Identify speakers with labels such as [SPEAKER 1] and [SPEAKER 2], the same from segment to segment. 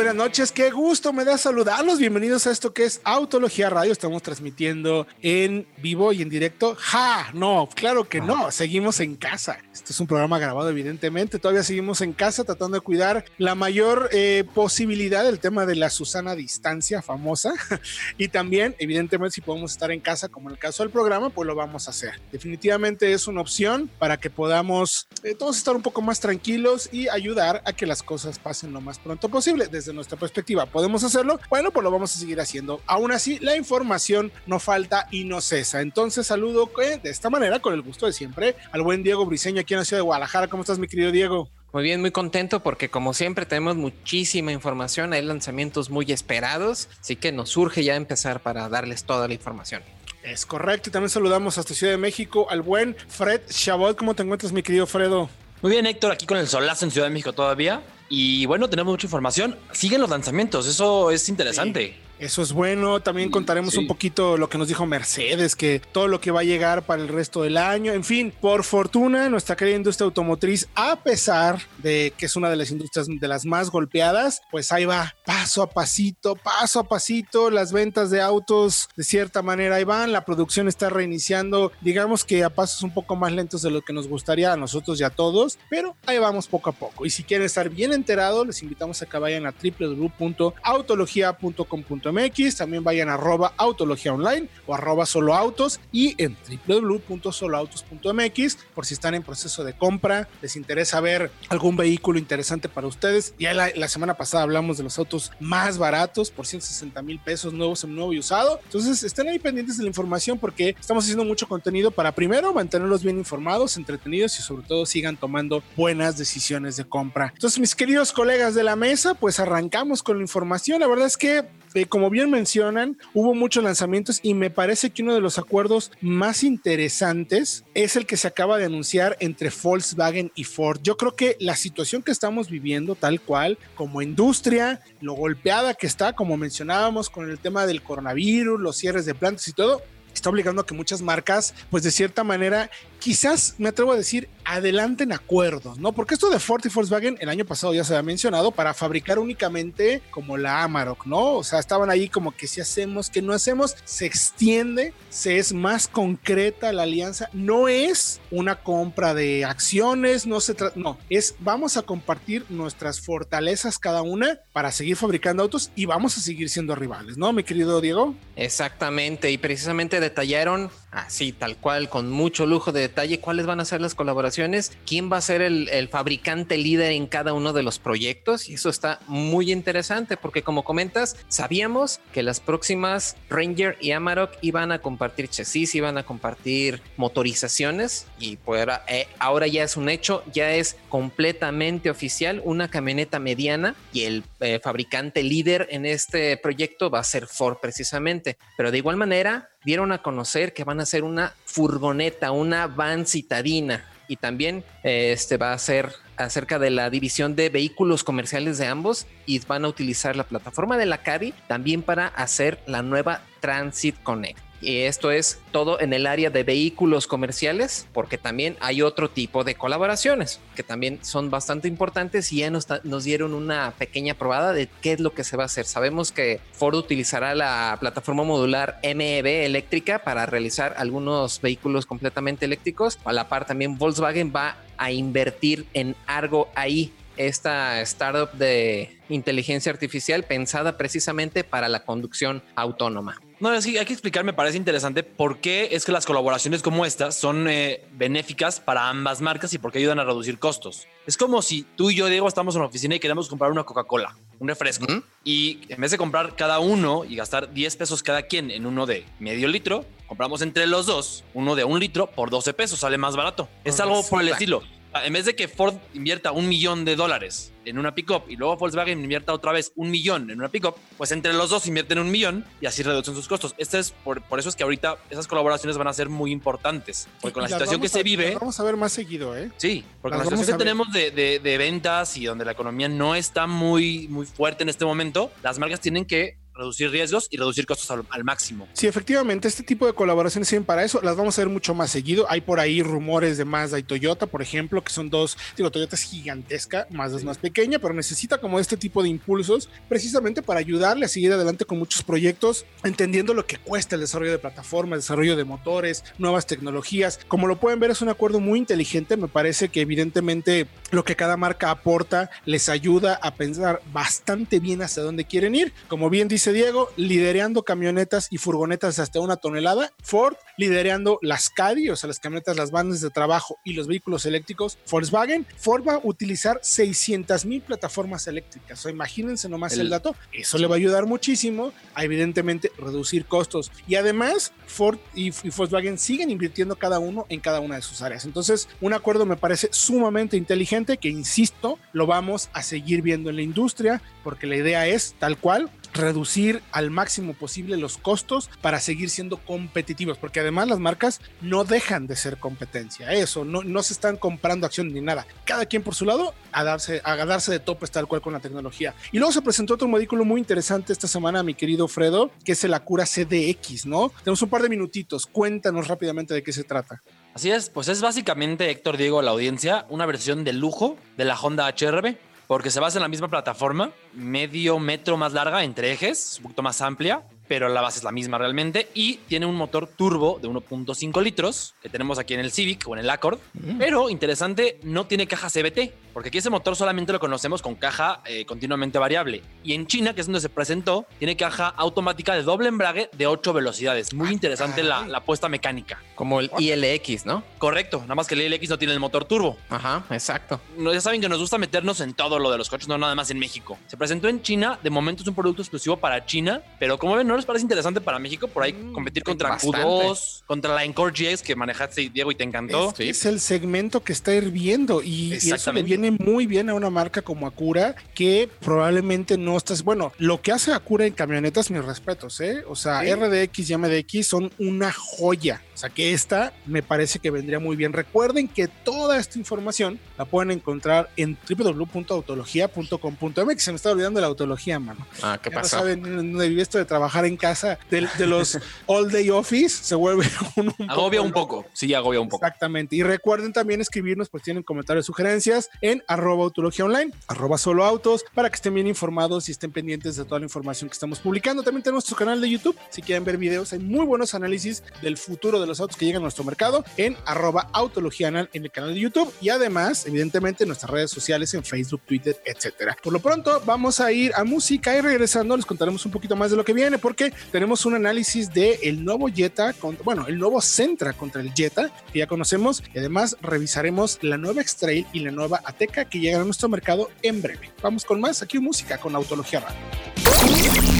[SPEAKER 1] Buenas noches, qué gusto me da saludarlos. Bienvenidos a esto que es Autología Radio. Estamos transmitiendo en vivo y en directo. ¡Ja! No, claro que no. Seguimos en casa. Esto es un programa grabado, evidentemente. Todavía seguimos en casa tratando de cuidar la mayor eh, posibilidad del tema de la Susana distancia famosa. y también, evidentemente, si podemos estar en casa, como en el caso del programa, pues lo vamos a hacer. Definitivamente es una opción para que podamos eh, todos estar un poco más tranquilos y ayudar a que las cosas pasen lo más pronto posible desde nuestra perspectiva podemos hacerlo, bueno, pues lo vamos a seguir haciendo. Aún así, la información no falta y no cesa. Entonces, saludo de esta manera, con el gusto de siempre, al buen Diego Briseño aquí en la ciudad de Guadalajara. ¿Cómo estás, mi querido Diego?
[SPEAKER 2] Muy bien, muy contento porque como siempre tenemos muchísima información, hay lanzamientos muy esperados, así que nos surge ya empezar para darles toda la información.
[SPEAKER 1] Es correcto, y también saludamos hasta Ciudad de México al buen Fred Chabot. ¿Cómo te encuentras, mi querido Fredo?
[SPEAKER 3] Muy bien, Héctor, aquí con el solazo en Ciudad de México todavía. Y bueno, tenemos mucha información. Siguen los lanzamientos, eso es interesante.
[SPEAKER 1] Eso es bueno. También contaremos un poquito lo que nos dijo Mercedes, que todo lo que va a llegar para el resto del año. En fin, por fortuna, nuestra querida industria automotriz, a pesar de que es una de las industrias de las más golpeadas, pues ahí va, paso a pasito, paso a pasito. Las ventas de autos, de cierta manera, ahí van. La producción está reiniciando, digamos que a pasos un poco más lentos de lo que nos gustaría a nosotros y a todos, pero ahí vamos poco a poco. Y si quieren estar bien enterados, les invitamos a que vayan a www.autologia.com.mx MX, también vayan a autología online o arroba solo autos y en www.soloautos.mx por si están en proceso de compra, les interesa ver algún vehículo interesante para ustedes. Ya la, la semana pasada hablamos de los autos más baratos por 160 mil pesos nuevos en nuevo y usado. Entonces estén ahí pendientes de la información porque estamos haciendo mucho contenido para primero mantenerlos bien informados, entretenidos y sobre todo sigan tomando buenas decisiones de compra. Entonces mis queridos colegas de la mesa, pues arrancamos con la información. La verdad es que eh, como bien mencionan, hubo muchos lanzamientos y me parece que uno de los acuerdos más interesantes es el que se acaba de anunciar entre Volkswagen y Ford. Yo creo que la situación que estamos viviendo tal cual, como industria, lo golpeada que está, como mencionábamos con el tema del coronavirus, los cierres de plantas y todo, está obligando a que muchas marcas, pues de cierta manera, quizás me atrevo a decir, adelanten acuerdos, ¿no? Porque esto de Ford y Volkswagen el año pasado ya se había mencionado para fabricar únicamente como la Amarok, ¿no? O sea, estaban ahí como que si hacemos, que no hacemos, se extiende, se es más concreta la alianza, no es una compra de acciones, no se trata, no, es vamos a compartir nuestras fortalezas cada una para seguir fabricando autos y vamos a seguir siendo rivales, ¿no, mi querido Diego?
[SPEAKER 2] Exactamente, y precisamente detallaron así, tal cual, con mucho lujo de detalle, cuáles van a ser las colaboraciones, quién va a ser el, fabricante líder en cada uno de los proyectos. Y eso está muy interesante porque como comentas, sabíamos que las próximas Ranger y Amarok iban a compartir chasis, iban a compartir motorizaciones y pues eh, ahora ya es un hecho, ya es completamente oficial una camioneta mediana y el eh, fabricante líder en este proyecto va a ser Ford precisamente. Pero de igual manera, dieron a conocer que van a ser una furgoneta, una van citadina. Y también este va a ser acerca de la división de vehículos comerciales de ambos y van a utilizar la plataforma de la CADI también para hacer la nueva Transit Connect. Y esto es todo en el área de vehículos comerciales, porque también hay otro tipo de colaboraciones que también son bastante importantes y ya nos, nos, dieron una pequeña probada de qué es lo que se va a hacer. Sabemos que Ford utilizará la plataforma modular MEB eléctrica para realizar algunos vehículos completamente eléctricos. A la par también Volkswagen va a invertir en Argo AI, esta startup de inteligencia artificial pensada precisamente para la conducción autónoma.
[SPEAKER 3] No, es que hay que explicar, me parece interesante por qué es que las colaboraciones como estas son eh, benéficas para ambas marcas y por qué ayudan a reducir costos. Es como si tú y yo, Diego, estamos en la oficina y queremos comprar una Coca-Cola, un refresco. Y en vez de comprar cada uno y gastar 10 pesos cada quien en uno de medio litro, compramos entre los dos uno de un litro por 12 pesos, sale más barato. Es algo por el estilo. En vez de que Ford invierta un millón de dólares en una pickup y luego Volkswagen invierta otra vez un millón en una pickup, pues entre los dos invierten un millón y así reducen sus costos. Este es por, por eso es que ahorita esas colaboraciones van a ser muy importantes. Porque con la situación que se vive.
[SPEAKER 1] Vamos a ver más seguido, ¿eh?
[SPEAKER 3] Sí, porque con la situación que tenemos de, de, de, ventas y donde la economía no está muy, muy fuerte en este momento, las marcas tienen que reducir riesgos y reducir costos al, al, máximo.
[SPEAKER 1] Sí, efectivamente, este tipo de colaboraciones sirven para eso. Las vamos a ver mucho más seguido. Hay por ahí rumores de Mazda y Toyota, por ejemplo, que son dos, digo, Toyota es gigantesca, Mazda es más pequeña, pero necesita como este tipo de impulsos precisamente para ayudarle a seguir adelante con muchos proyectos, entendiendo lo que cuesta el desarrollo de plataformas, desarrollo de motores, nuevas tecnologías. Como lo pueden ver, es un acuerdo muy inteligente. Me parece que evidentemente lo que cada marca aporta les ayuda a pensar bastante bien hacia dónde quieren ir. Como bien dice Diego, liderando camionetas y furgonetas hasta una tonelada. Ford liderando las Caddy, o sea, las camionetas, las bandas de trabajo y los vehículos eléctricos. Volkswagen, Ford va a utilizar 600 mil plataformas eléctricas. O sea, imagínense nomás el, el dato. Eso sí. le va a ayudar muchísimo a, evidentemente, reducir costos. Y además, Ford y, y Volkswagen siguen invirtiendo cada uno en cada una de sus áreas. Entonces, un acuerdo me parece sumamente inteligente que, insisto, lo vamos a seguir viendo en la industria porque la idea es, tal cual, reducir al máximo posible los costos para seguir siendo competitivos, porque además las marcas no dejan de ser competencia, eso, no, no se están comprando acciones ni nada, cada quien por su lado a darse, a darse de topes tal cual con la tecnología. Y luego se presentó otro vehículo muy interesante esta semana, mi querido Fredo, que es el Acura CDX, ¿no? Tenemos un par de minutitos, cuéntanos rápidamente de qué se trata.
[SPEAKER 3] Así es, pues es básicamente, Héctor Diego, la audiencia, una versión de lujo de la Honda HRB porque se basa en la misma plataforma, medio metro más larga entre ejes, un poquito más amplia, pero la base es la misma realmente y tiene un motor turbo de 1.5 litros que tenemos aquí en el Civic o en el Accord, mm. pero interesante, no tiene caja CBT, porque aquí ese motor solamente lo conocemos con caja eh, continuamente variable. Y en China, que es donde se presentó, tiene caja automática de doble embrague de 8 velocidades. Muy interesante la, la puesta mecánica.
[SPEAKER 2] Como el ILX, ¿no?
[SPEAKER 3] Correcto, nada más que el ILX no tiene el motor turbo.
[SPEAKER 2] Ajá, exacto.
[SPEAKER 3] No, ya saben que nos gusta meternos en todo lo de los coches, no nada más en México. Se presentó en China, de momento es un producto exclusivo para China, pero como ven, no les parece interesante para México por ahí mm, competir contra bastante. Q2, contra la Encore GX que manejaste, Diego, y te encantó.
[SPEAKER 1] Es, sí. es el segmento que está hirviendo y, y, eso le viene muy bien a una marca como Acura que probablemente no estás. Bueno, lo que hace Acura en camionetas, mis respetos, ¿eh? O sea, ¿Sí? RDX y MDX son una joya. Sea, que esta me parece que vendría muy bien. Recuerden que toda esta información la pueden encontrar en www.autologia.com.mx. Se me está olvidando la autología, mano.
[SPEAKER 2] Ah, ¿qué
[SPEAKER 1] ya
[SPEAKER 2] pasó?
[SPEAKER 1] No saben dónde viví esto de trabajar en casa, de, de los all day office, se vuelve un, un
[SPEAKER 3] agobia poco, un poco. Sí, agobia un poco.
[SPEAKER 1] Exactamente. Y recuerden también escribirnos, pues tienen comentarios, sugerencias en arroba autología online, arroba solo autos, para que estén bien informados y estén pendientes de toda la información que estamos publicando. También tenemos nuestro canal de YouTube. Si quieren ver videos, hay muy buenos análisis del futuro de los autos que llegan a nuestro mercado en arroba autología en el canal de YouTube y además, evidentemente, en nuestras redes sociales en Facebook, Twitter, etcétera. Por lo pronto, vamos a ir a música y regresando les contaremos un poquito más de lo que viene porque tenemos un análisis de el nuevo Jetta, contra, bueno, el nuevo Centra contra el Jetta que ya conocemos y además revisaremos la nueva X-Trail y la nueva Ateca que llegan a nuestro mercado en breve. Vamos con más aquí música con Autología Radio.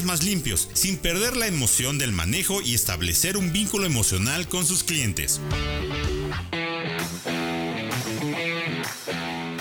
[SPEAKER 4] más limpios, sin perder la emoción del manejo y establecer un vínculo emocional con sus clientes.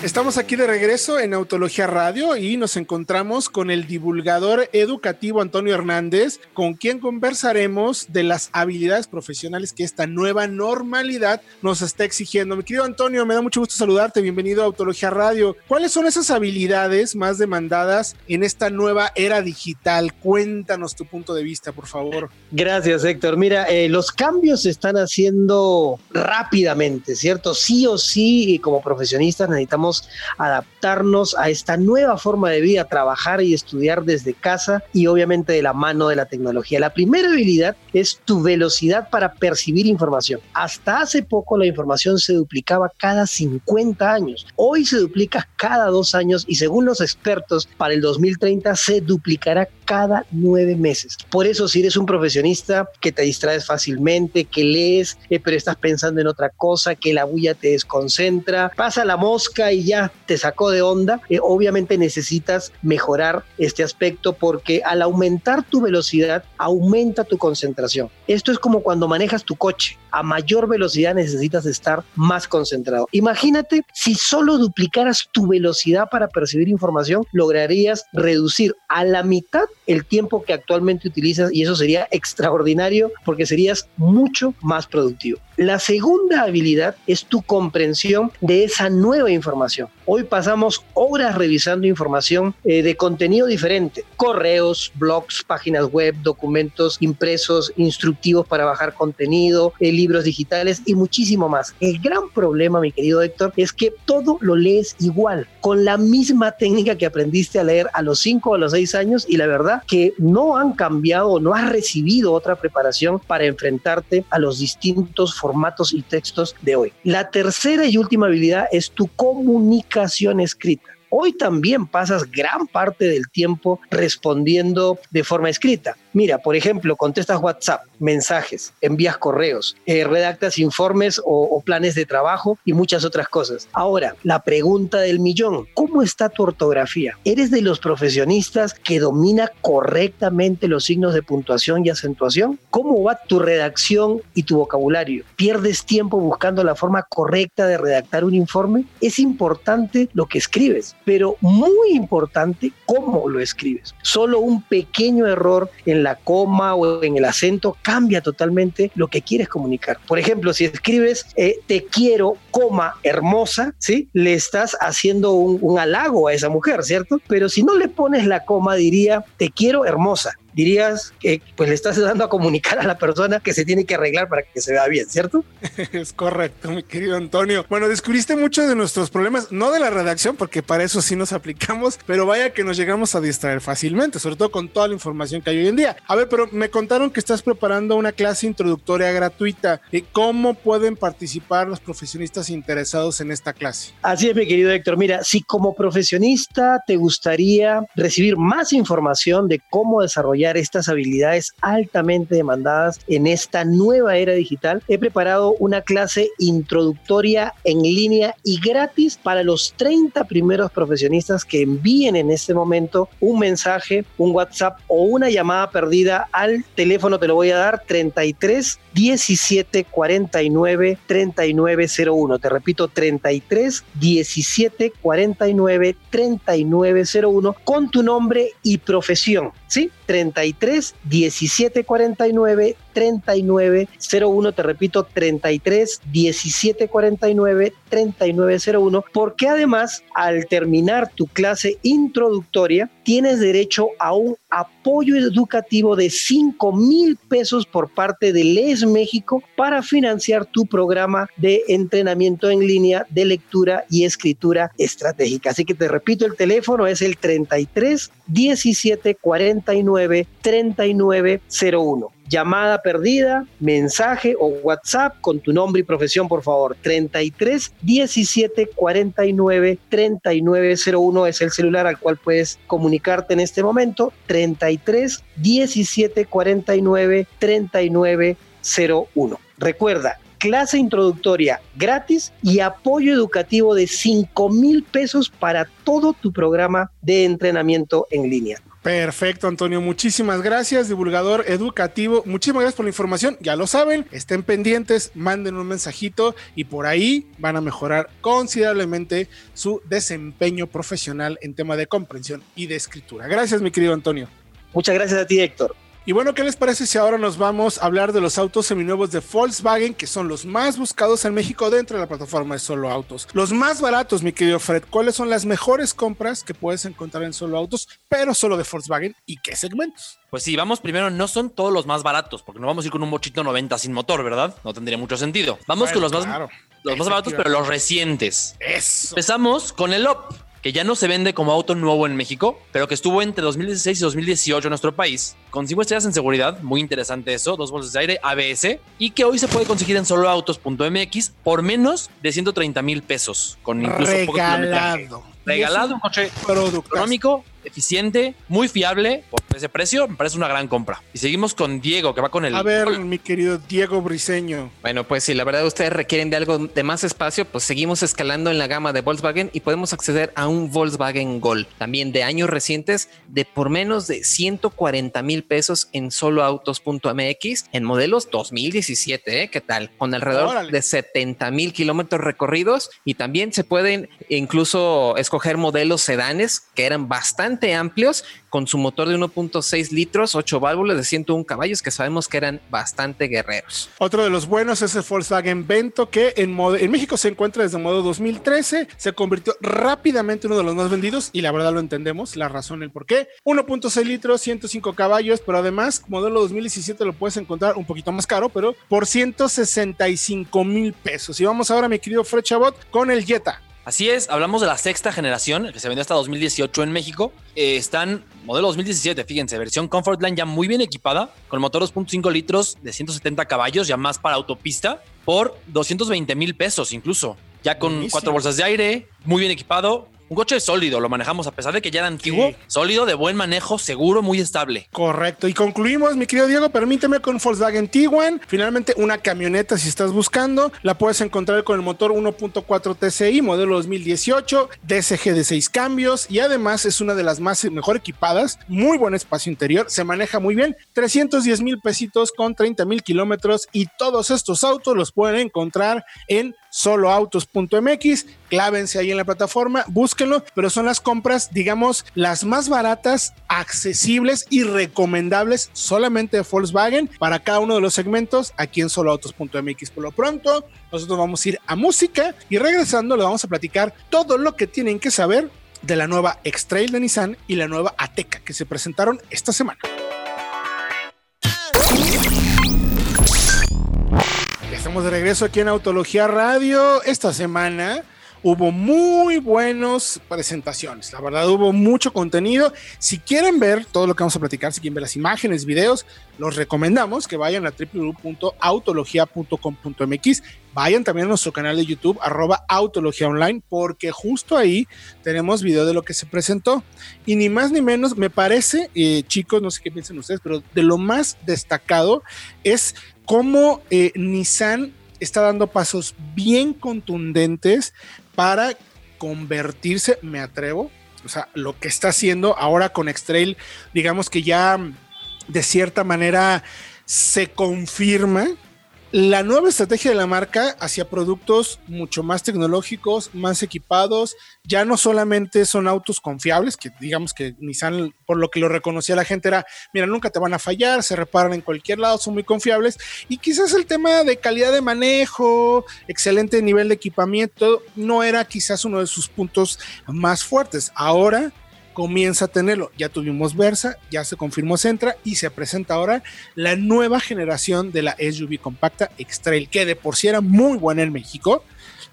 [SPEAKER 1] Estamos aquí de regreso en Autología Radio y nos encontramos con el divulgador educativo Antonio Hernández, con quien conversaremos de las habilidades profesionales que esta nueva normalidad nos está exigiendo. Mi querido Antonio, me da mucho gusto saludarte. Bienvenido a Autología Radio. ¿Cuáles son esas habilidades más demandadas en esta nueva era digital? Cuéntanos tu punto de vista, por favor.
[SPEAKER 5] Gracias, Héctor. Mira, eh, los cambios se están haciendo rápidamente, ¿cierto? Sí o sí, como profesionistas necesitamos adaptarnos a esta nueva forma de vida, trabajar y estudiar desde casa y obviamente de la mano de la tecnología. La primera habilidad es tu velocidad para percibir información. Hasta hace poco la información se duplicaba cada 50 años. Hoy se duplica cada dos años y según los expertos, para el 2030 se duplicará cada nueve meses. Por eso, si eres un profesionista que te distraes fácilmente, que lees, eh, pero estás pensando en otra cosa, que la bulla te desconcentra, pasa la mosca y ya te sacó de onda, eh, obviamente necesitas mejorar este aspecto porque al aumentar tu velocidad, aumenta tu concentración. Esto es como cuando manejas tu coche. A mayor velocidad necesitas estar más concentrado. Imagínate si solo duplicaras tu velocidad para percibir información, lograrías reducir a la mitad el tiempo que actualmente utilizas y eso sería extraordinario porque serías mucho más productivo. La segunda habilidad es tu comprensión de esa nueva información. Hoy pasamos horas revisando información eh, de contenido diferente, correos, blogs, páginas web, documentos impresos, instructivos para bajar contenido, eh, libros digitales y muchísimo más. El gran problema, mi querido Héctor, es que todo lo lees igual, con la misma técnica que aprendiste a leer a los 5 o a los 6 años y la verdad que no han cambiado no has recibido otra preparación para enfrentarte a los distintos formatos y textos de hoy. La tercera y última habilidad es tu comunicación escrita. Hoy también pasas gran parte del tiempo respondiendo de forma escrita. Mira, por ejemplo, contestas WhatsApp, mensajes, envías correos, eh, redactas informes o, o planes de trabajo y muchas otras cosas. Ahora, la pregunta del millón, ¿cómo está tu ortografía? ¿Eres de los profesionistas que domina correctamente los signos de puntuación y acentuación? ¿Cómo va tu redacción y tu vocabulario? ¿Pierdes tiempo buscando la forma correcta de redactar un informe? Es importante lo que escribes, pero muy importante cómo lo escribes. Solo un pequeño error en la coma o en el acento cambia totalmente lo que quieres comunicar. Por ejemplo, si escribes eh, te quiero, coma, hermosa, ¿sí? Le estás haciendo un, un halago a esa mujer, ¿cierto? Pero si no le pones la coma, diría te quiero, hermosa dirías que pues le estás dando a comunicar a la persona que se tiene que arreglar para que se vea bien, ¿cierto?
[SPEAKER 1] Es correcto, mi querido Antonio. Bueno, descubriste muchos de nuestros problemas, no de la redacción, porque para eso sí nos aplicamos, pero vaya que nos llegamos a distraer fácilmente, sobre todo con toda la información que hay hoy en día. A ver, pero me contaron que estás preparando una clase introductoria gratuita. ¿Y cómo pueden participar los profesionistas interesados en esta clase?
[SPEAKER 5] Así es, mi querido Héctor. Mira, si como profesionista te gustaría recibir más información de cómo desarrollar estas habilidades altamente demandadas en esta nueva era digital, he preparado una clase introductoria en línea y gratis para los 30 primeros profesionistas que envíen en este momento un mensaje, un WhatsApp o una llamada perdida al teléfono, te lo voy a dar, 33 17 49 3901. Te repito, 33 17 49 3901 con tu nombre y profesión. ¿Sí? 33 17 49 3901. Te repito, 33 17 49 3901. Porque además, al terminar tu clase introductoria, tienes derecho a un apoyo educativo de 5 mil pesos por parte de Les México para financiar tu programa de entrenamiento en línea de lectura y escritura estratégica. Así que te repito, el teléfono es el 33 17 49 3901 llamada perdida, mensaje o WhatsApp con tu nombre y profesión, por favor. 33 17 49 3901 es el celular al cual puedes comunicarte en este momento. 33 17 49 3901. Recuerda, clase introductoria gratis y apoyo educativo de 5 mil pesos para todo tu programa de entrenamiento en línea.
[SPEAKER 1] Perfecto, Antonio. Muchísimas gracias, divulgador educativo. Muchísimas gracias por la información. Ya lo saben, estén pendientes, manden un mensajito y por ahí van a mejorar considerablemente su desempeño profesional en tema de comprensión y de escritura. Gracias, mi querido Antonio.
[SPEAKER 5] Muchas gracias a ti, Héctor.
[SPEAKER 1] Y bueno, ¿qué les parece si ahora nos vamos a hablar de los autos seminuevos de Volkswagen, que son los más buscados en México dentro de la plataforma de Solo Autos? Los más baratos, mi querido Fred, ¿cuáles son las mejores compras que puedes encontrar en Solo Autos, pero solo de Volkswagen y qué segmentos?
[SPEAKER 3] Pues sí, vamos primero, no son todos los más baratos, porque no vamos a ir con un bochito 90 sin motor, ¿verdad? No tendría mucho sentido. Vamos
[SPEAKER 1] Bueno,
[SPEAKER 3] con los más
[SPEAKER 1] claro.
[SPEAKER 6] los más baratos, pero los recientes.
[SPEAKER 1] Eso.
[SPEAKER 6] Empezamos con el OP, que ya no se vende como auto nuevo en México, pero que estuvo entre 2016 y 2018 en nuestro país, con 5 estrellas en seguridad, muy interesante eso, dos bolsas de aire, ABS, y que hoy se puede conseguir en soloautos.mx por menos de 130 mil pesos, con incluso poco kilometraje.
[SPEAKER 1] Regalado.
[SPEAKER 6] Regalado, un coche
[SPEAKER 1] Producto.
[SPEAKER 6] económico, eficiente, muy fiable, por ese precio, me parece una gran compra. Y seguimos con Diego, que va con el...
[SPEAKER 1] A ver, mi querido Diego Briseño.
[SPEAKER 2] Bueno, pues si la verdad ustedes requieren de algo de más espacio, pues seguimos escalando en la gama de Volkswagen y podemos acceder a un Volkswagen Gol, también de años recientes, de por menos de 140 mil pesos en soloautos.mx en modelos 2017, ¿eh? ¿Qué tal? Con alrededor
[SPEAKER 1] Órale.
[SPEAKER 2] de 70 mil kilómetros recorridos y también se pueden incluso escoger modelos sedanes que eran bastante amplios con su motor de 1.6 litros, 8 válvulas de 101 caballos que sabemos que eran bastante guerreros.
[SPEAKER 1] Otro de los buenos es el Volkswagen Vento, que en, México se encuentra desde modo 2013. Se convirtió rápidamente en uno de los más vendidos y la verdad lo entendemos, la razón, el por qué. 1.6 litros, 105 caballos, pero además, modelo 2017 lo puedes encontrar un poquito más caro, pero por 165 mil pesos. Y vamos ahora, mi querido Fred Chabot, con el Jetta.
[SPEAKER 6] Así es, hablamos de la sexta generación, que se vendió hasta 2018 en México. Eh, están modelo 2017, fíjense, versión Comfortline ya muy bien equipada, con motor 2.5 litros de 170 caballos, ya más para autopista, por 220 mil pesos incluso. Ya con
[SPEAKER 1] Buenísimo.
[SPEAKER 6] cuatro bolsas de aire, muy bien equipado. Un coche sólido, lo manejamos a pesar de que ya era antiguo,
[SPEAKER 1] Sí.
[SPEAKER 6] sólido, de buen manejo, seguro, muy estable.
[SPEAKER 1] Correcto. Y concluimos, mi querido Diego, permíteme con Volkswagen Tiguan. Finalmente, una camioneta, si estás buscando, la puedes encontrar con el motor 1.4 TCI, modelo 2018, DSG de 6 cambios y además es una de las más mejor equipadas, muy buen espacio interior, se maneja muy bien, 310 mil pesitos con 30 mil kilómetros y todos estos autos los pueden encontrar en soloautos.mx. Clávense ahí en la plataforma, búsquenlo, pero son las compras, digamos, las más baratas, accesibles y recomendables solamente de Volkswagen para cada uno de los segmentos aquí en soloautos.mx. Por lo pronto, nosotros vamos a ir a música y regresando le vamos a platicar todo lo que tienen que saber de la nueva X-Trail de Nissan y la nueva Ateca que se presentaron esta semana. Estamos de regreso aquí en Autología Radio. Esta semana hubo muy buenas presentaciones. La verdad, hubo mucho contenido. Si quieren ver todo lo que vamos a platicar, si quieren ver las imágenes, videos, los recomendamos que vayan a www.autologia.com.mx. Vayan también a nuestro canal de YouTube, arroba Autología Online, porque justo ahí tenemos video de lo que se presentó. Y ni más ni menos, me parece, eh, chicos, no sé qué piensan ustedes, pero de lo más destacado es cómo eh, Nissan está dando pasos bien contundentes para convertirse, me atrevo, o sea, lo que está haciendo ahora con X-Trail, digamos que ya de cierta manera se confirma la nueva estrategia de la marca hacia productos mucho más tecnológicos, más equipados, ya no solamente son autos confiables, que digamos que Nissan, por lo que lo reconocía la gente, era, mira, nunca te van a fallar, se reparan en cualquier lado, son muy confiables, y quizás el tema de calidad de manejo, excelente nivel de equipamiento, no era quizás uno de sus puntos más fuertes. Ahora comienza a tenerlo. Ya tuvimos Versa, ya se confirmó Centra y se presenta ahora la nueva generación de la SUV compacta X-Trail, que de por sí era muy buena en México.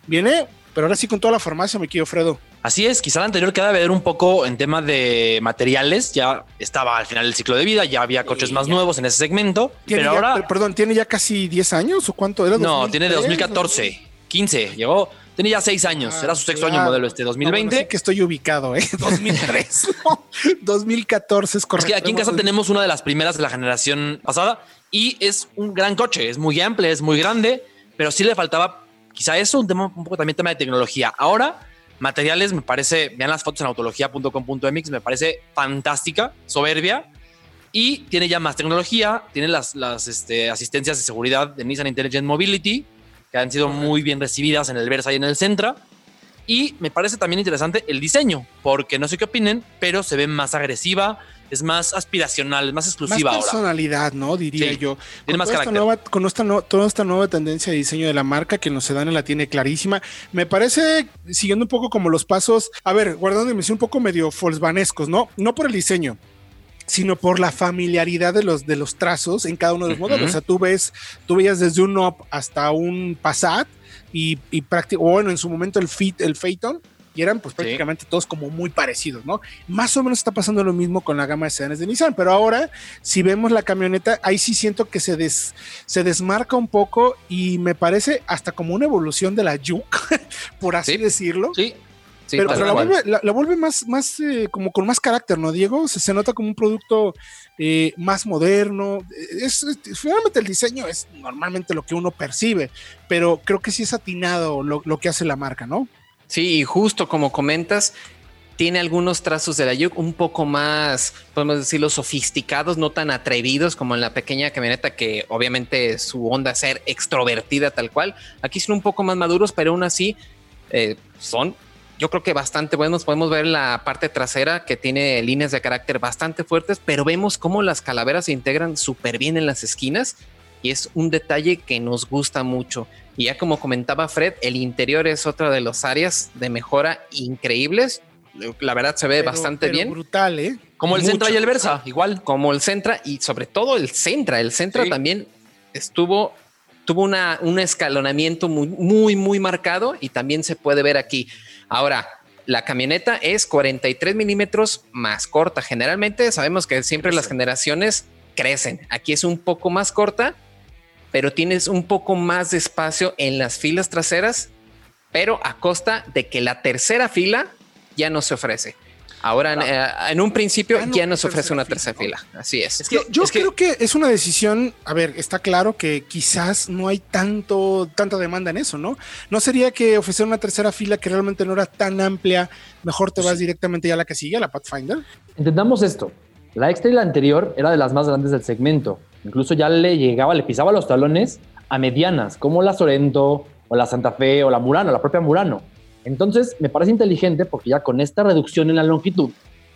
[SPEAKER 1] Viene, pero ahora sí con toda la farmacia, me quiero Fredo.
[SPEAKER 6] Así es, quizá la anterior queda ver un poco en tema de materiales, ya estaba al final del ciclo de vida, ya había coches
[SPEAKER 1] Sí,
[SPEAKER 6] más
[SPEAKER 1] ya.
[SPEAKER 6] nuevos en ese segmento, pero
[SPEAKER 1] ya-
[SPEAKER 6] ahora
[SPEAKER 1] per- perdón, ¿tiene ya casi 10 años o cuánto era?
[SPEAKER 6] no, tiene de
[SPEAKER 1] 2003,
[SPEAKER 6] 2014, 15, llegó, tiene ya 6 años,
[SPEAKER 1] Ah,
[SPEAKER 6] era su sexto
[SPEAKER 1] claro.
[SPEAKER 6] año modelo este
[SPEAKER 1] No,
[SPEAKER 6] 2020.
[SPEAKER 1] bueno, sí que estoy ubicado, ¿eh? 2003, no, 2014 es
[SPEAKER 6] Es
[SPEAKER 1] correcto.
[SPEAKER 6] que aquí en casa tenemos una de las primeras de la generación pasada y es un gran coche, es muy amplio, es muy grande, pero sí le faltaba quizá eso, un, tema, un poco también tema de tecnología. Ahora, materiales me parece, vean las fotos en autología.com.mx, me parece fantástica, soberbia y tiene ya más tecnología, tiene las, las este, asistencias de seguridad de Nissan Intelligent Mobility, que han sido muy bien recibidas en el Versa y en el Centra. Y me parece también interesante el diseño, porque no sé qué opinen, pero se ve más agresiva, es más aspiracional, es más
[SPEAKER 1] más
[SPEAKER 6] exclusiva ahora.
[SPEAKER 1] personalidad, ¿no? Diría
[SPEAKER 6] Sí,
[SPEAKER 1] yo.
[SPEAKER 6] tiene más
[SPEAKER 1] toda esta
[SPEAKER 6] carácter.
[SPEAKER 1] nueva- con esta, no- toda esta nueva tendencia de diseño de la marca que los sedanes la tiene clarísima. Me parece, siguiendo un poco como los pasos, a ver, guardando dimensión un poco medio Volkswagenescos, ¿no? No por el diseño, sino por la familiaridad de los, de los trazos en cada uno de los modelos. O sea, tú ves, tú veías desde un Up hasta un Passat y, y prácti- o bueno, en su momento el Fit, el Phaeton, y eran pues prácticamente todos como muy parecidos, ¿no? Más o menos está pasando lo mismo con la gama de sedanes de Nissan, pero ahora si vemos la camioneta, ahí sí siento que se, des, se desmarca un poco y me parece hasta como una evolución de la Juke, por así
[SPEAKER 2] Sí.
[SPEAKER 1] decirlo.
[SPEAKER 3] Sí.
[SPEAKER 2] Sí,
[SPEAKER 1] pero la, vuelve, la, la vuelve más, más eh, como con más carácter, ¿no, Diego? Se, se nota como un producto eh, más moderno. Es, es- finalmente el diseño es normalmente lo que uno percibe, pero creo que sí es atinado lo, lo que hace la marca, ¿no?
[SPEAKER 2] Sí, y justo como comentas, tiene algunos trazos de la Juke un poco más, podemos decirlo, sofisticados, no tan atrevidos como en la pequeña camioneta que obviamente su onda es ser extrovertida tal cual. Aquí son un poco más maduros, pero aún así eh, son, yo creo que bastante buenos. Podemos ver la parte trasera que tiene líneas de carácter bastante fuertes, pero vemos cómo las calaveras se integran súper bien en las esquinas y es un detalle que nos gusta mucho. Y ya como comentaba Fred, el interior es otra de las áreas de mejora increíbles. La verdad se ve
[SPEAKER 1] Pero-
[SPEAKER 2] bastante
[SPEAKER 1] pero
[SPEAKER 2] bien.
[SPEAKER 1] Brutal, ¿eh?
[SPEAKER 3] Como el
[SPEAKER 1] Mucho.
[SPEAKER 3] Sentra y el Versa, igual.
[SPEAKER 2] Como el Centra y sobre todo el Centra. El Centra
[SPEAKER 3] Sí.
[SPEAKER 2] también estuvo, tuvo una, un escalonamiento muy, muy, muy marcado y también se puede ver aquí. Ahora, la camioneta es 43 milímetros más corta. Generalmente sabemos que siempre las generaciones crecen. Aquí es un poco más corta, pero tienes un poco más de espacio en las filas traseras, pero a costa de que la tercera fila ya no se ofrece. Ahora, en, eh, en un principio
[SPEAKER 1] Ya no
[SPEAKER 2] ya nos ofrece una tercera fila. Así es.
[SPEAKER 3] Es que-
[SPEAKER 1] Yo,
[SPEAKER 3] es
[SPEAKER 1] creo que es una decisión, a ver, está claro que quizás no hay tanto, tanta demanda en eso, ¿no? No sería que ofrecer una tercera fila que realmente no era tan amplia, mejor te vas directamente ya a la que sigue, a la Pathfinder.
[SPEAKER 6] Entendamos esto. La X-Trail anterior era de las más grandes del segmento. Incluso ya le llegaba, le pisaba los talones a medianas, como la Sorento, o la Santa Fe, o la Murano, la propia Murano. Entonces, me parece inteligente porque ya con esta reducción en la longitud,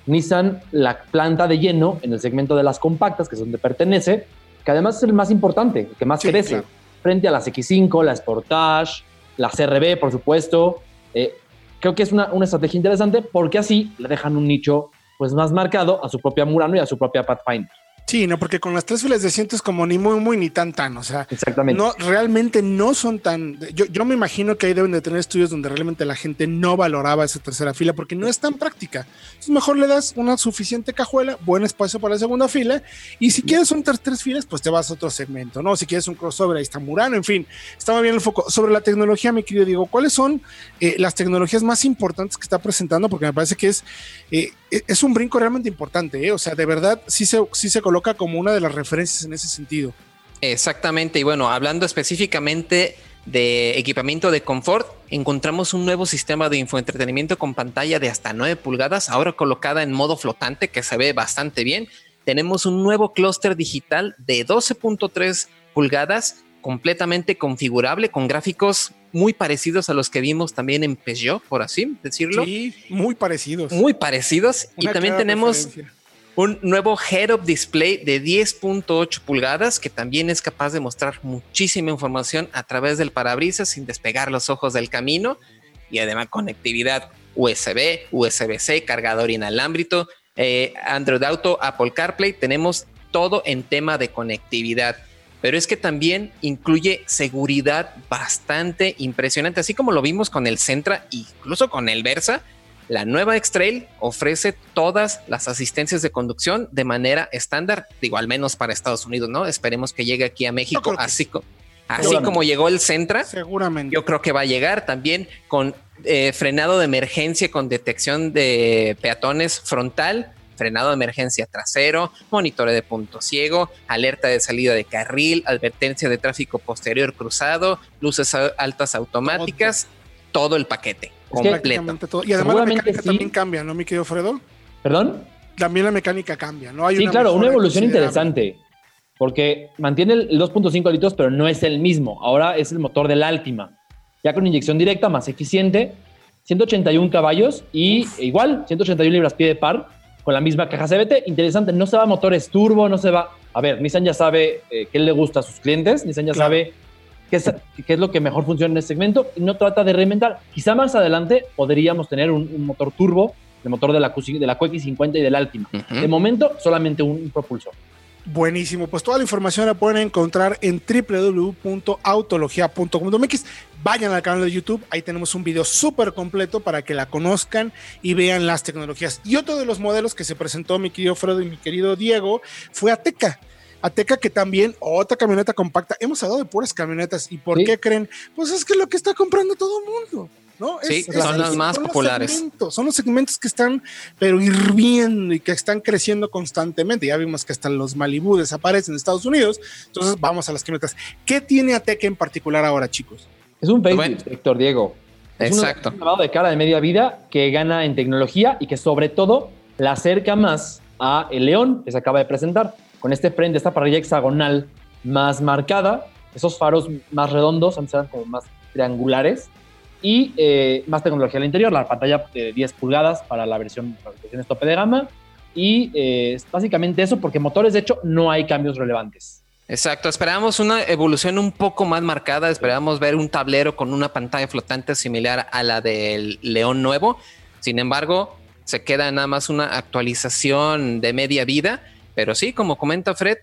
[SPEAKER 6] Nissan la planta de lleno en el segmento de las compactas, que es donde pertenece, que además es el más importante, el que más
[SPEAKER 1] Sí,
[SPEAKER 6] crece,
[SPEAKER 1] claro.
[SPEAKER 6] frente a las X5, la Sportage, la CRB, por supuesto. Eh, creo que es una, una estrategia interesante porque así le dejan un nicho pues más marcado a su propia Murano y a su propia Pathfinder.
[SPEAKER 1] Sí, no, porque con las tres filas de asiento es como ni muy, muy, ni tan, tan. O sea,
[SPEAKER 6] Exactamente.
[SPEAKER 1] no, realmente no son tan. Yo, yo me imagino que ahí deben de tener estudios donde realmente la gente no valoraba esa tercera fila porque no es tan práctica. Entonces, mejor le das una suficiente cajuela, buen espacio para la segunda fila. Y si quieres un ter- tres filas, pues te vas a otro segmento, ¿no? Si quieres un crossover, ahí está Murano. En fin, estaba bien el foco. Sobre la tecnología, mi querido Diego, ¿cuáles son eh, las tecnologías más importantes que está presentando? Porque me parece que es, eh, es un brinco realmente importante, ¿eh? O sea, de verdad, sí se, sí se coloca como una de las referencias en ese sentido.
[SPEAKER 2] Exactamente. Y bueno, hablando específicamente de equipamiento de confort, encontramos un nuevo sistema de infoentretenimiento con pantalla de hasta 9 pulgadas, ahora colocada en modo flotante, que se ve bastante bien. Tenemos un nuevo clúster digital de 12.3 pulgadas, completamente configurable, con gráficos muy parecidos a los que vimos también en Peugeot, por así decirlo.
[SPEAKER 1] Sí, muy parecidos.
[SPEAKER 2] Muy parecidos. y
[SPEAKER 1] Una
[SPEAKER 2] también
[SPEAKER 1] clara
[SPEAKER 2] tenemos un nuevo head-up display de 10.8 pulgadas que también es capaz de mostrar muchísima información a través del parabrisas sin despegar los ojos del camino y además conectividad USB, USB-C, cargador inalámbrico, eh, Android Auto, Apple CarPlay, tenemos todo en tema de conectividad. Pero es que también incluye seguridad bastante impresionante, así como lo vimos con el Centra, incluso con el Versa, la nueva X-Trail ofrece todas las asistencias de conducción de manera estándar, digo, al menos para Estados Unidos, ¿no? Esperemos que llegue aquí a México,
[SPEAKER 1] que
[SPEAKER 2] así, co- así como llegó el Centra.
[SPEAKER 1] Seguramente.
[SPEAKER 2] Yo creo que va a llegar también con eh, frenado de emergencia con detección de peatones frontal, frenado de emergencia trasero, monitoreo de punto ciego, alerta de salida de carril, advertencia de tráfico posterior cruzado, luces altas automáticas, todo el paquete
[SPEAKER 6] que
[SPEAKER 2] completo.
[SPEAKER 1] Todo. Y además la mecánica
[SPEAKER 6] sí.
[SPEAKER 1] también cambia, ¿no, mi querido Fredo?
[SPEAKER 6] ¿Perdón?
[SPEAKER 1] También la mecánica cambia, ¿no? Hay
[SPEAKER 6] Sí, claro, una evolución interesante. Porque mantiene el 2.5 litros, pero no es el mismo. Ahora es el motor del Altima. Ya con inyección directa, más eficiente, 181 caballos y e igual, 181 libras pie de par, con la misma caja CVT. Interesante, no se va a motores turbo, no se va. A ver, Nissan ya sabe eh, qué le gusta a sus clientes, Nissan ya
[SPEAKER 1] Claro.
[SPEAKER 6] sabe qué es, qué es lo que mejor funciona en este segmento y no trata de reinventar. Quizá más adelante podríamos tener un, un motor turbo, el motor de la, Q, de la QX50 y del Altima.
[SPEAKER 2] Ujú.
[SPEAKER 6] De momento, solamente un propulsor.
[SPEAKER 1] Buenísimo, pues toda la información la pueden encontrar en www.autologia.com.mx. Vayan al canal de YouTube, ahí tenemos un video súper completo para que la conozcan y vean las tecnologías. Y otro de los modelos que se presentó mi querido Fredo y mi querido Diego fue Ateca. Ateca que también, otra camioneta compacta. Hemos hablado de puras camionetas. ¿Y por
[SPEAKER 6] Sí.
[SPEAKER 1] qué creen? Pues es que es lo que está comprando todo el mundo. ¿No?
[SPEAKER 2] Sí, son las más populares.
[SPEAKER 1] son los segmentos que están, pero hirviendo y que están creciendo constantemente. Ya vimos que hasta los Malibu desaparecen en Estados Unidos. Entonces vamos a las camionetas. ¿Qué tiene Ateca en particular ahora, chicos?
[SPEAKER 6] Es un
[SPEAKER 2] Bueno.
[SPEAKER 6] facelift, Héctor Diego. Es
[SPEAKER 2] Exacto.
[SPEAKER 6] un lavado de cara de media vida que gana en tecnología y que sobre todo la acerca más a el León que se acaba de presentar. Con este frente, esta parrilla hexagonal más marcada, esos faros más redondos, antes eran como más triangulares y eh, más tecnología al interior, la pantalla de 10 pulgadas para la versión, para versión tope de gama y eh, básicamente eso porque motores de hecho no hay cambios relevantes.
[SPEAKER 2] Exacto, esperábamos una evolución un poco más marcada, esperábamos ver un tablero con una pantalla flotante similar a la del León nuevo. Sin embargo, se queda nada más una actualización de media vida, pero sí, como comenta Fred,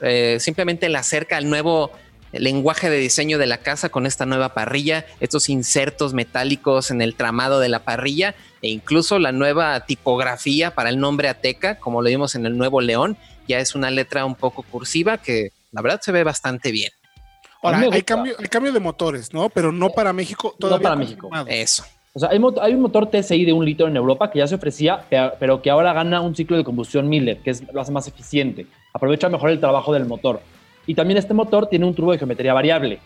[SPEAKER 2] eh, simplemente le acerca al nuevo lenguaje de diseño de la casa con esta nueva parrilla, estos insertos metálicos en el tramado de la parrilla e incluso la nueva tipografía para el nombre Ateca, como lo vimos en el nuevo León, ya es una letra un poco cursiva que la verdad se ve bastante bien.
[SPEAKER 1] Ahora, hay cambio, hay cambio de motores, ¿no? Pero no para México. Todavía
[SPEAKER 6] para México.
[SPEAKER 2] Eso.
[SPEAKER 6] O sea, hay, mot- hay un motor TSI de un litro en Europa que ya se ofrecía, pe- pero que ahora gana un ciclo de combustión Miller, que es, lo hace más eficiente. Aprovecha mejor el trabajo del motor. Y también este motor tiene un turbo de geometría variable.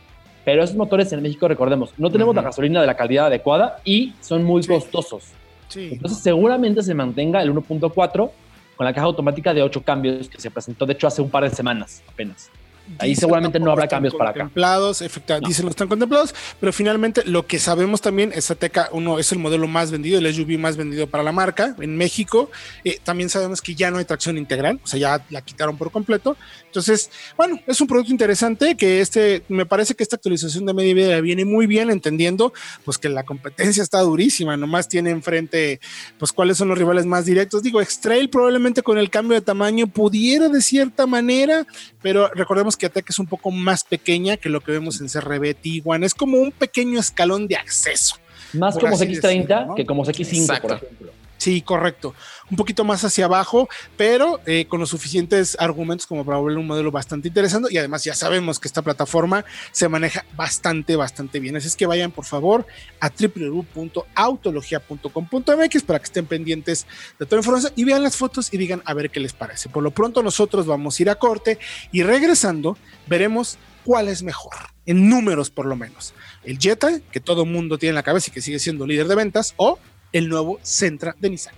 [SPEAKER 6] Pero esos motores en México, recordemos, no tenemos la gasolina de la calidad adecuada y son muy
[SPEAKER 1] Sí.
[SPEAKER 6] costosos.
[SPEAKER 1] Sí.
[SPEAKER 6] Entonces, seguramente se mantenga el 1.4 con la caja automática de 8 cambios que se presentó, de hecho, hace un par de semanas apenas. Ahí seguramente no habrá cambios para acá.
[SPEAKER 1] Contemplados, efectivamente,
[SPEAKER 6] No.
[SPEAKER 1] dicen no están contemplados, pero finalmente lo que sabemos también es Ateca, uno es el modelo más vendido, el SUV más vendido para la marca en México. Eh, también sabemos que ya no hay tracción integral, o sea, ya la quitaron por completo. Entonces, bueno, es un producto interesante que este, me parece que esta actualización de media vida viene muy bien, entendiendo pues que la competencia está durísima, nomás tiene enfrente pues cuáles son los rivales más directos. Digo, X-Trail probablemente con el cambio de tamaño pudiera de cierta manera, pero recordemos que Ateca es un poco más pequeña que lo que vemos en CRB Tiguan. Es como un pequeño escalón de acceso.
[SPEAKER 6] Más como
[SPEAKER 1] así
[SPEAKER 6] X30
[SPEAKER 1] decirlo, ¿no?
[SPEAKER 6] que como X5, por ejemplo.
[SPEAKER 1] Sí, correcto. Un poquito más hacia abajo, pero eh, con los suficientes argumentos como para volver un modelo bastante interesante. Y además ya sabemos que esta plataforma se maneja bastante, bastante bien. Así es que vayan por favor a www.autologia.com.mx para que estén pendientes de toda la información y vean las fotos y digan a ver qué les parece. Por lo pronto nosotros vamos a ir a corte y regresando veremos cuál es mejor, en números por lo menos. El Jetta, que todo mundo tiene en la cabeza y que sigue siendo líder de ventas, o el nuevo Sentra de Nissan.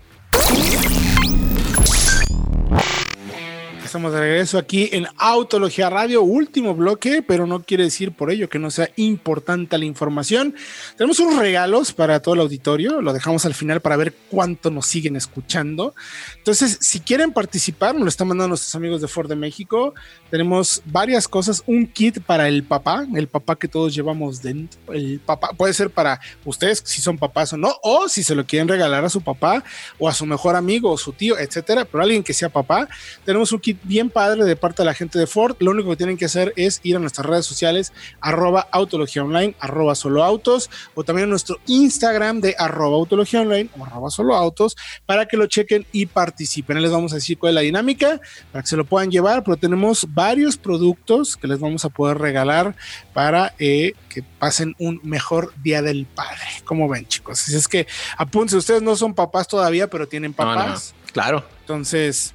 [SPEAKER 1] Estamos de regreso aquí en Autología Radio, último bloque, pero no quiere decir por ello que no sea importante la información. Tenemos unos regalos para todo el auditorio, lo dejamos al final para ver cuánto nos siguen escuchando. Entonces, si quieren participar, nos lo están mandando nuestros amigos de Ford de México. Tenemos varias cosas, un kit para el papá, el papá que todos llevamos dentro. El papá puede ser para ustedes, si son papás o no, o si se lo quieren regalar a su papá o a su mejor amigo o su tío, etcétera, pero alguien que sea papá. Tenemos un kit bien padre de parte de la gente de Ford. Lo único que tienen que hacer es ir a nuestras redes sociales, arroba autología online, arroba solo autos, o también a nuestro Instagram de arroba autología online o arroba solo autos, para que lo chequen y participen. Les vamos a decir cuál es la dinámica para que se lo puedan llevar, pero tenemos varios productos que les vamos a poder regalar para eh, que pasen un mejor día del padre. Como ven, chicos. Así es que apúntense, ustedes no son papás todavía, pero tienen
[SPEAKER 2] No, no,
[SPEAKER 1] papás.
[SPEAKER 2] claro.
[SPEAKER 1] Entonces,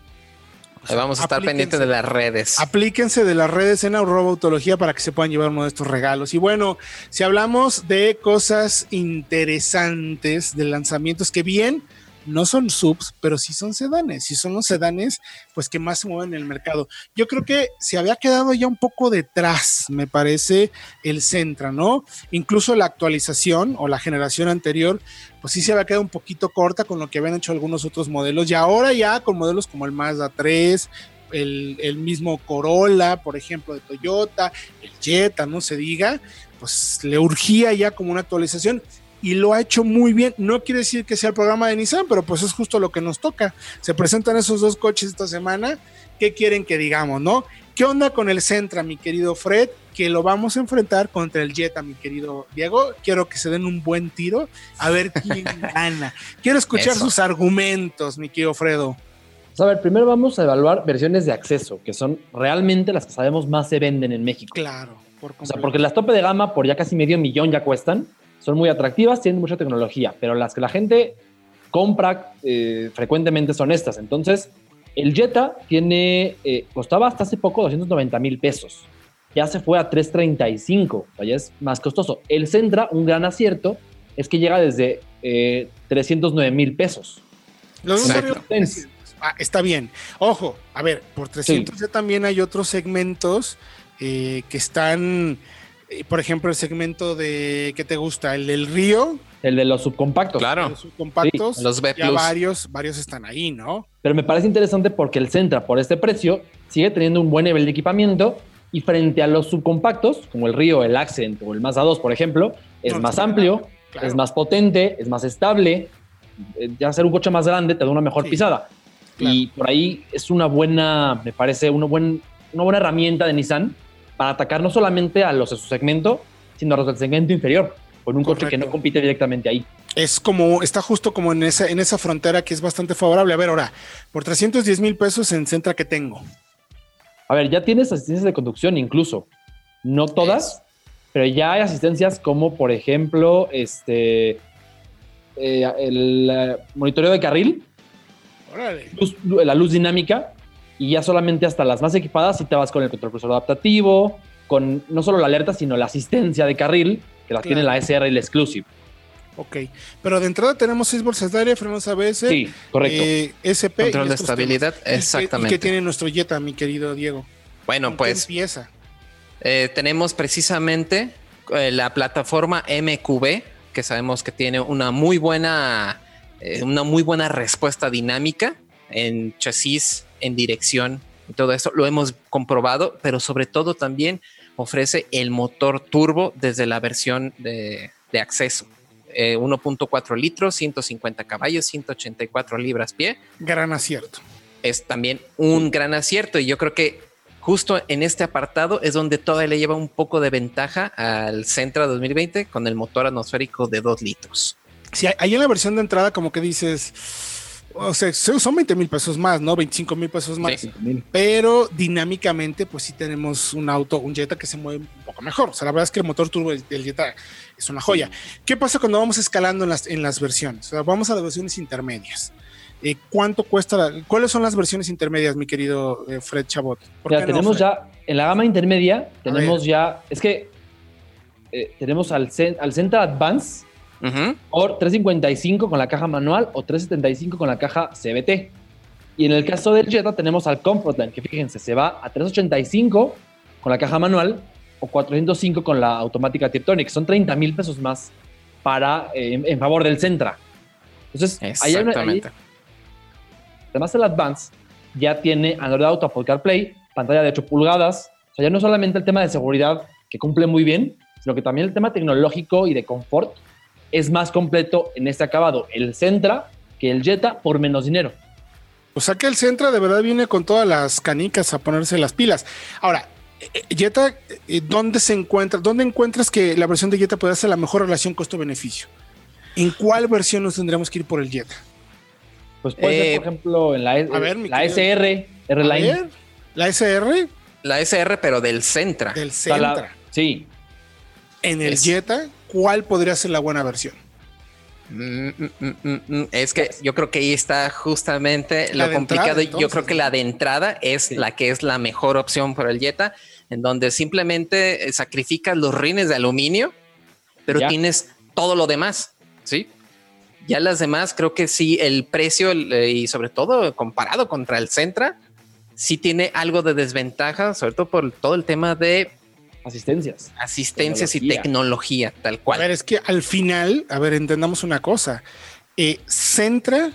[SPEAKER 2] Ahí vamos a estar pendientes de las redes.
[SPEAKER 1] Aplíquense de las redes en autología para que se puedan llevar uno de estos regalos. Y bueno, si hablamos de cosas interesantes, de lanzamientos que bien no son subs, pero sí son sedanes. Si son los sedanes, pues que más se mueven en el mercado. Yo creo que se había quedado ya un poco detrás, me parece, el Centra, ¿no? Incluso la actualización o la generación anterior, pues sí se había quedado un poquito corta con lo que habían hecho algunos otros modelos. Y ahora ya con modelos como el Mazda 3, el, el mismo Corolla, por ejemplo, de Toyota, el Jetta, no se diga, pues le urgía ya como una actualización. Y lo ha hecho muy bien. No quiere decir que sea el programa de Nissan, pero pues es justo lo que nos toca. Se presentan esos dos coches esta semana. ¿Qué quieren que digamos, no? ¿Qué onda con el Centra, mi querido Fred? Que lo vamos a enfrentar contra el Jetta, mi querido Diego. Quiero que se den un buen tiro a ver quién gana. Quiero escuchar
[SPEAKER 2] Eso.
[SPEAKER 1] sus argumentos, mi querido Fredo.
[SPEAKER 6] Pues, a ver, primero vamos a evaluar versiones de acceso, que son realmente las que sabemos más se venden en México.
[SPEAKER 1] Claro, por
[SPEAKER 6] O sea, porque las tope de gama por ya casi medio millón ya cuestan, son muy atractivas, tienen mucha tecnología, pero las que la gente compra eh, frecuentemente son estas. Entonces, el Jetta tiene, eh, costaba hasta hace poco 290 mil pesos. Ya se fue a 335, o sea, ya es más costoso. El Centra, un gran acierto, es que llega desde eh, 309 mil pesos.
[SPEAKER 1] Los Ah, está bien. Ojo, a ver, por 300 ya también hay otros segmentos eh, que están, por ejemplo, el segmento de, ¿qué te gusta? El del río,
[SPEAKER 6] El de los subcompactos.
[SPEAKER 2] Claro.
[SPEAKER 1] los subcompactos,
[SPEAKER 2] Sí, los B+.
[SPEAKER 1] ya varios, varios están ahí, ¿no?
[SPEAKER 6] Pero me parece interesante porque el Centra, por este precio, sigue teniendo un buen nivel de equipamiento y frente a los subcompactos, como el Río, el Accent o el Mazda 2, por ejemplo, es
[SPEAKER 1] No,
[SPEAKER 6] más
[SPEAKER 1] no,
[SPEAKER 6] amplio,
[SPEAKER 1] Claro.
[SPEAKER 6] es más potente, es más estable. Eh, Ya ser un coche más grande te da una mejor
[SPEAKER 1] Sí,
[SPEAKER 6] pisada.
[SPEAKER 1] claro.
[SPEAKER 6] Y por ahí es una buena, me parece, una, buen, una buena herramienta de Nissan para atacar no solamente a los de su segmento, sino a los del segmento inferior, con un coche que no compite directamente ahí.
[SPEAKER 1] Es como, está justo como en esa, en esa frontera que es bastante favorable. A ver, ahora, por 310 mil pesos en Centra que tengo.
[SPEAKER 6] A ver, ya tienes asistencias de conducción incluso. No todas, pero ya hay asistencias como, por ejemplo, este eh, el eh, monitoreo de carril,
[SPEAKER 1] Órale.
[SPEAKER 6] luz- la luz dinámica, y ya solamente hasta las más equipadas si te vas con el control crucero adaptativo, con no solo la alerta, sino la asistencia de carril, que la
[SPEAKER 1] Claro.
[SPEAKER 6] tiene la SR y la Exclusive.
[SPEAKER 1] Ok. Pero de entrada tenemos seis bolsas de aire, frenos ABS,
[SPEAKER 6] Sí, correcto.
[SPEAKER 1] eh, SP.
[SPEAKER 2] Control
[SPEAKER 1] y
[SPEAKER 2] de estabilidad,
[SPEAKER 1] temas. ¿Y qué-
[SPEAKER 2] exactamente.
[SPEAKER 1] ¿Y qué tiene nuestro Jetta, mi querido Diego?
[SPEAKER 2] Bueno,
[SPEAKER 1] ¿Con qué
[SPEAKER 2] pues
[SPEAKER 1] empieza?
[SPEAKER 2] eh, tenemos precisamente eh, la plataforma MQB, que sabemos que tiene una muy buena, eh, una muy buena respuesta dinámica en chasis, en dirección y todo eso. Lo hemos comprobado, pero sobre todo también ofrece el motor turbo desde la versión de, de acceso. Eh, 1.4 litros, 150 caballos, 184 libras pie
[SPEAKER 1] Gran acierto.
[SPEAKER 2] es también un gran acierto y yo creo que justo en este apartado es donde todavía le lleva un poco de ventaja al Centra 2020 con el motor atmosférico de 2 litros.
[SPEAKER 1] Sí, ahí en la versión de entrada como que dices, o sea, son 20 mil pesos más, ¿no? 25 mil pesos más.
[SPEAKER 2] Sí.
[SPEAKER 1] Pero dinámicamente, pues sí tenemos un auto, un Jetta que se mueve un poco mejor. O sea, la verdad es que el motor turbo del, del Jetta es una joya. ¿Qué pasa cuando vamos escalando en las, en las versiones? O sea, vamos a las versiones intermedias. Eh, ¿Cuánto cuesta? la- ¿Cuáles son las versiones intermedias, mi querido eh, Fred Chabot? ¿Por
[SPEAKER 6] Ya
[SPEAKER 1] qué no,
[SPEAKER 6] tenemos
[SPEAKER 1] Fred?
[SPEAKER 6] ya, en la gama intermedia, tenemos ya, es que eh, tenemos al, al Centra Advance,
[SPEAKER 2] Ujú.
[SPEAKER 6] por 355 con la caja manual o 375 con la caja CBT. Y en el caso del Jetta tenemos al Comfortline, que fíjense, se va a 385 con la caja manual o 405 con la automática Tiptronic. Son 30 mil pesos más para, eh, en, en favor del Centra. Entonces, ahí hay una- ahí-
[SPEAKER 2] Exactamente.
[SPEAKER 6] además el Advance ya tiene Android Auto, Apple CarPlay, pantalla de 8 pulgadas. O sea, ya no solamente el tema de seguridad, que cumple muy bien, sino que también el tema tecnológico y de confort es más completo en este acabado. El Centra que el Jetta por menos dinero.
[SPEAKER 1] O sea que el Centra de verdad viene con todas las canicas a ponerse las pilas. Ahora, eh, Jetta, eh, ¿dónde se encuentra? ¿Dónde encuentras que la versión de Jetta puede hacer la mejor relación costo-beneficio? ¿En cuál versión nos tendremos que ir por el Jetta?
[SPEAKER 6] Pues puede
[SPEAKER 2] Eh,
[SPEAKER 6] ser, por ejemplo, en la,
[SPEAKER 1] a ver,
[SPEAKER 6] la SR,
[SPEAKER 1] A
[SPEAKER 6] R-Line.
[SPEAKER 1] ver, la SR
[SPEAKER 2] La SR, pero del Centra.
[SPEAKER 1] del
[SPEAKER 6] O sea, la-
[SPEAKER 1] Centra.
[SPEAKER 6] sí,
[SPEAKER 1] En el
[SPEAKER 2] Es-
[SPEAKER 1] Jetta, ¿cuál podría ser la buena versión?
[SPEAKER 2] Mm, mm, mm. Es que yo creo que ahí está justamente
[SPEAKER 1] La
[SPEAKER 2] lo complicado.
[SPEAKER 1] entrada,
[SPEAKER 2] yo creo que la de entrada es
[SPEAKER 6] Sí.
[SPEAKER 2] la que es la mejor opción para el Jetta, en donde simplemente eh, sacrificas los rines de aluminio, pero
[SPEAKER 6] Ya.
[SPEAKER 2] tienes todo lo demás, ¿sí? Ya las demás, creo que sí, el precio eh, y sobre todo comparado contra el Centra, sí tiene algo de desventaja, sobre todo por todo el tema de
[SPEAKER 6] asistencias.
[SPEAKER 2] asistencias y
[SPEAKER 6] Tecnología.
[SPEAKER 2] tal
[SPEAKER 1] A
[SPEAKER 2] cual.
[SPEAKER 1] ver, es que al final, a ver, entendamos una cosa. Eh, Centra,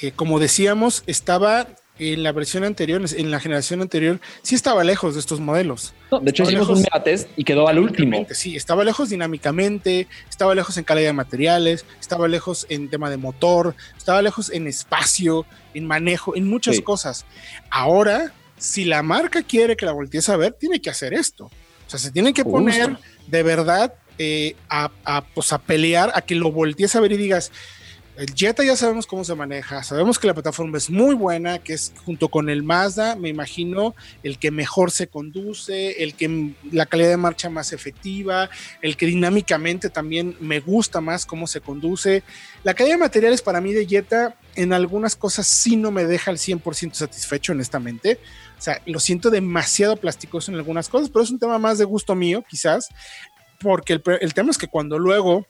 [SPEAKER 1] eh, como decíamos, estaba en la versión anterior, en la generación anterior, sí estaba lejos de estos modelos.
[SPEAKER 6] de hecho, hicimos un mega test y quedó al último.
[SPEAKER 1] Sí, estaba lejos dinámicamente, estaba lejos en calidad de materiales, estaba lejos en tema de motor, estaba lejos en espacio, en manejo, en muchas cosas. Ahora, si la marca quiere que la voltees a ver, tiene que hacer esto. Sea, se tiene que poner de verdad eh, a, pues, a pelear, a que lo voltees a ver y digas, el Jetta ya sabemos cómo se maneja, sabemos que la plataforma es muy buena, que es junto con el Mazda, me imagino, el que mejor se conduce, el que la calidad de marcha más efectiva, el que dinámicamente también me gusta más cómo se conduce. La calidad de materiales para mí de Jetta en algunas cosas sí no me deja al 100% satisfecho, honestamente. O sea, lo siento demasiado plasticoso en algunas cosas, pero es un tema más de gusto mío, quizás, porque el, el tema es que cuando luego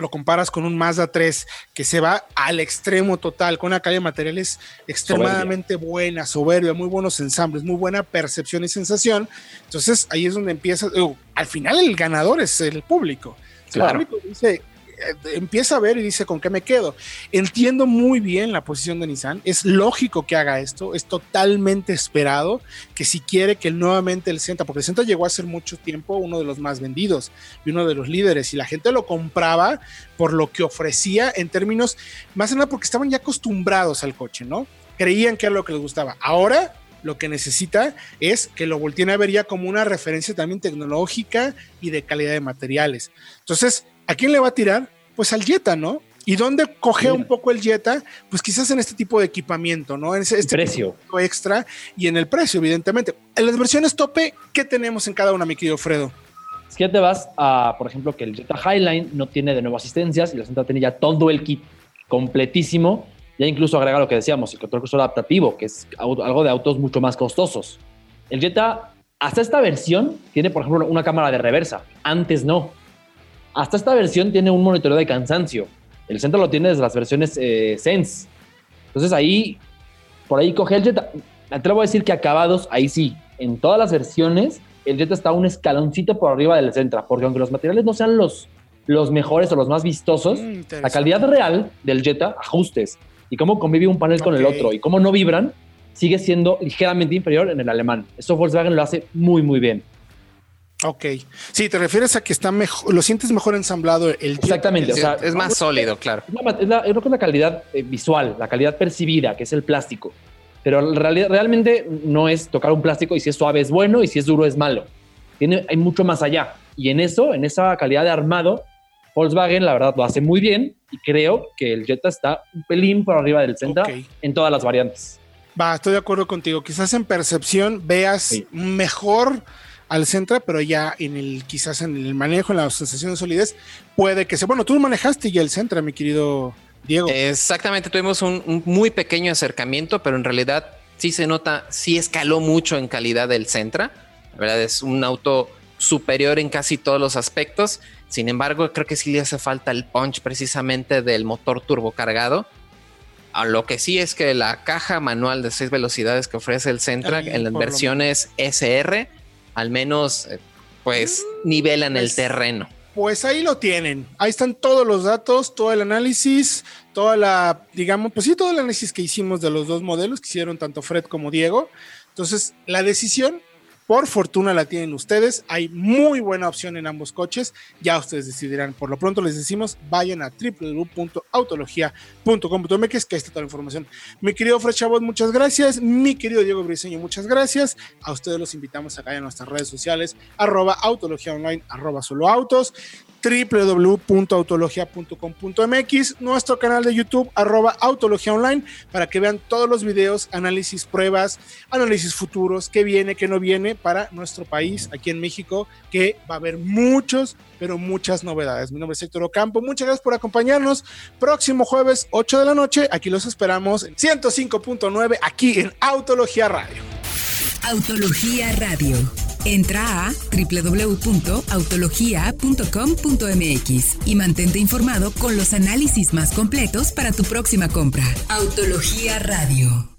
[SPEAKER 1] lo comparas con un Mazda 3 que se va al extremo total, con una calidad de materiales extremadamente buena, soberbia, muy buenos ensambles, muy buena percepción y sensación. Entonces ahí es donde empieza, al final el ganador es el público. El público dice, empieza a ver y dice con qué me quedo. Entiendo muy bien la posición de Nissan, es lógico que haga esto, es totalmente esperado que si quiere que nuevamente el Senta, porque el Senta llegó a ser mucho tiempo uno de los más vendidos y uno de los líderes y la gente lo compraba por lo que ofrecía en términos, más que nada porque estaban ya acostumbrados al coche, ¿no? Creían que era lo que les gustaba. Ahora lo que necesita es que lo volteen a ver ya como una referencia también tecnológica y de calidad de materiales. Entonces, ¿A quién le va a tirar? Pues al Jetta, ¿no? ¿Y dónde coge un poco el Jetta? Pues quizás en este tipo de equipamiento, ¿no? En este
[SPEAKER 6] precio
[SPEAKER 1] extra y en el precio, evidentemente. En las versiones tope, ¿qué tenemos en cada una, mi querido Fredo?
[SPEAKER 6] Es que ya te vas a, por ejemplo, que el Jetta Highline no tiene de nuevo asistencias y la Santa tiene ya todo el kit completísimo. Ya incluso agrega lo que decíamos, el control crucero adaptativo, que es algo de autos mucho más costosos. El Jetta, hasta esta versión, tiene, por ejemplo, una cámara de reversa. Antes no. Hasta esta versión tiene un monitoreo de cansancio. El centro lo tiene desde las versiones eh, Sense. Entonces ahí, por ahí coge el Jetta. Te lo voy a decir que acabados, ahí sí. En todas las versiones, el Jetta está un escaloncito por arriba del Sentra, porque aunque los materiales no sean los, los mejores o los más vistosos, mm, la calidad real del Jetta, ajustes, y cómo convive un panel con el otro, y cómo no vibran, sigue siendo ligeramente inferior en el alemán. Eso Volkswagen lo hace muy, muy bien.
[SPEAKER 1] Ok. Sí, te refieres a que está mejor, lo sientes mejor ensamblado el
[SPEAKER 6] Exactamente.
[SPEAKER 2] o sea, es más sólido, claro.
[SPEAKER 6] Es la, creo que es la calidad eh, visual, la calidad percibida, que es el plástico. Pero realmente no es tocar un plástico y si es suave es bueno y si es duro es malo. Tiene, hay mucho más allá. Y en eso, en esa calidad de armado, Volkswagen la verdad lo hace muy bien y creo que el Jetta está un pelín por arriba del Sentra en todas las variantes.
[SPEAKER 1] Va, estoy de acuerdo contigo. Quizás en percepción veas mejor al Centra, pero ya en el, quizás en el manejo, en la sensación de solidez, puede que sea. Bueno, tú manejaste ya el Centra, mi querido Diego.
[SPEAKER 2] Exactamente, tuvimos un, muy pequeño acercamiento, pero en realidad sí se nota, sí escaló mucho en calidad del Centra. La verdad es un auto superior en casi todos los aspectos. Sin embargo, creo que sí le hace falta el punch precisamente del motor turbocargado. A lo que sí es que la caja manual de seis velocidades que ofrece el Centra en las versiones SR al menos eh, pues nivelan el pues, terreno.
[SPEAKER 1] Pues ahí lo tienen. Ahí están todos los datos, todo el análisis, toda la, digamos, pues sí, todo el análisis que hicimos de los dos modelos que hicieron tanto Fred como Diego. Entonces, la decisión por fortuna la tienen ustedes. Hay muy buena opción en ambos coches. Ya ustedes decidirán. Por lo pronto les decimos, vayan a www.autologia.com.mx que ahí está toda la información. Mi querido Fred muchas gracias. Mi querido Diego Briseño, muchas gracias. A ustedes los invitamos acá en nuestras redes sociales, arroba autología online, arroba solo autos www.autologia.com.mx, nuestro canal de YouTube, arroba Autología Online, para que vean todos los videos, análisis, pruebas, análisis futuros, qué viene, qué no viene para nuestro país, aquí en México, que va a haber muchos, pero muchas novedades. Mi nombre es Héctor Ocampo, muchas gracias por acompañarnos. Próximo jueves, 8 de la noche, aquí los esperamos en 105.9, aquí en Autología Radio.
[SPEAKER 7] Autología Radio. Entra a www.autologia.com.mx y mantente informado con los análisis más completos para tu próxima compra. Autología Radio.